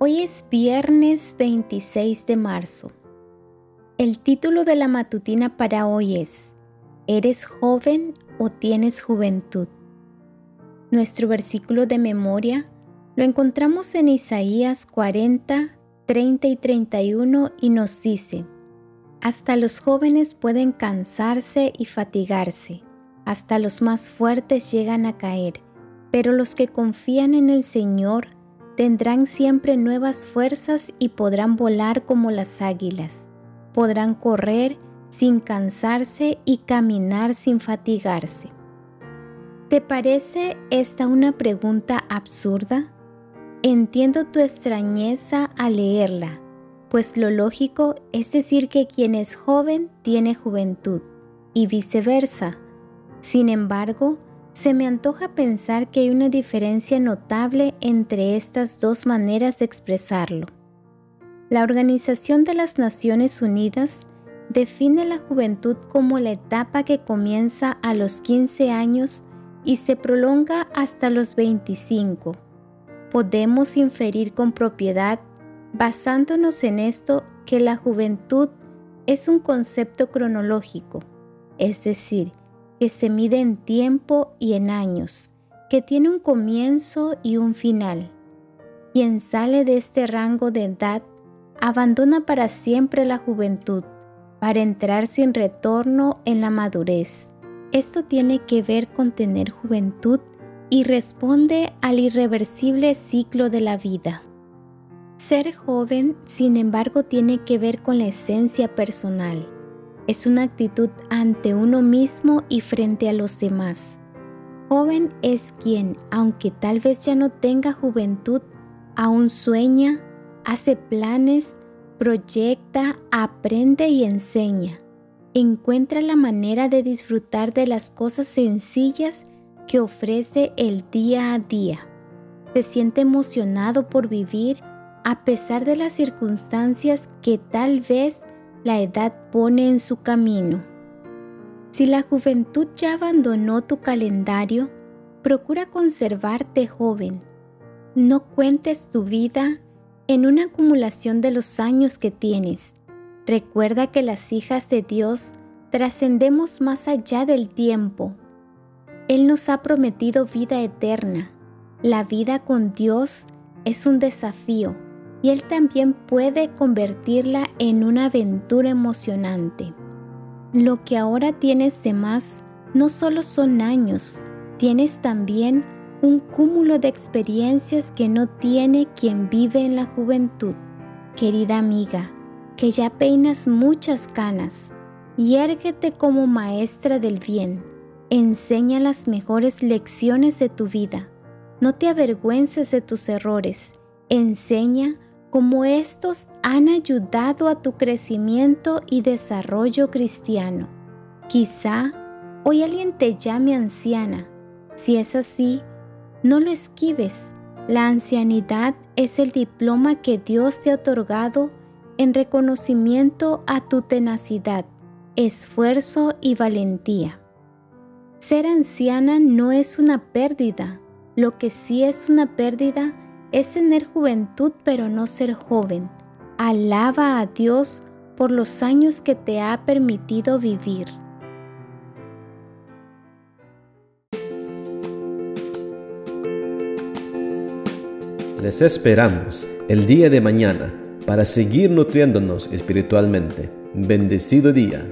Hoy es viernes 26 de marzo. El título de la matutina para hoy es ¿Eres joven o tienes juventud? Nuestro versículo de memoria lo encontramos en Isaías 40, 30 y 31 y nos dice, Hasta los jóvenes pueden cansarse y fatigarse, hasta los más fuertes llegan a caer, pero los que confían en el Señor tendrán siempre nuevas fuerzas y podrán volar como las águilas, podrán correr sin cansarse y caminar sin fatigarse. ¿Te parece esta una pregunta absurda? Entiendo tu extrañeza al leerla, pues lo lógico es decir que quien es joven tiene juventud y viceversa. Sin embargo, se me antoja pensar que hay una diferencia notable entre estas dos maneras de expresarlo. La Organización de las Naciones Unidas define la juventud como la etapa que comienza a los 15 años y se prolonga hasta los 25 podemos inferir con propiedad, basándonos en esto, que la juventud es un concepto cronológico, es decir, que se mide en tiempo y en años, que tiene un comienzo y un final. Quien sale de este rango de edad abandona para siempre la juventud, para entrar sin retorno en la madurez. Esto tiene que ver con tener juventud y responde al irreversible ciclo de la vida. Ser joven, sin embargo, tiene que ver con la esencia personal. Es una actitud ante uno mismo y frente a los demás. Joven es quien, aunque tal vez ya no tenga juventud, aún sueña, hace planes, proyecta, aprende y enseña. Encuentra la manera de disfrutar de las cosas sencillas que ofrece el día a día. Se siente emocionado por vivir a pesar de las circunstancias que tal vez la edad pone en su camino. Si la juventud ya abandonó tu calendario, procura conservarte joven. No cuentes tu vida en una acumulación de los años que tienes. Recuerda que las hijas de Dios trascendemos más allá del tiempo él nos ha prometido vida eterna. La vida con Dios es un desafío y Él también puede convertirla en una aventura emocionante. Lo que ahora tienes de más no solo son años, tienes también un cúmulo de experiencias que no tiene quien vive en la juventud. Querida amiga, que ya peinas muchas canas, y érguete como maestra del bien Enseña las mejores lecciones de tu vida. No te avergüences de tus errores. Enseña cómo estos han ayudado a tu crecimiento y desarrollo cristiano. Quizá hoy alguien te llame anciana. Si es así, no lo esquives. La ancianidad es el diploma que Dios te ha otorgado en reconocimiento a tu tenacidad, esfuerzo y valentía. Ser anciana no es una pérdida. Lo que sí es una pérdida es tener juventud pero no ser joven. Alaba a Dios por los años que te ha permitido vivir. Les esperamos el día de mañana para seguir nutriéndonos espiritualmente. Bendecido día.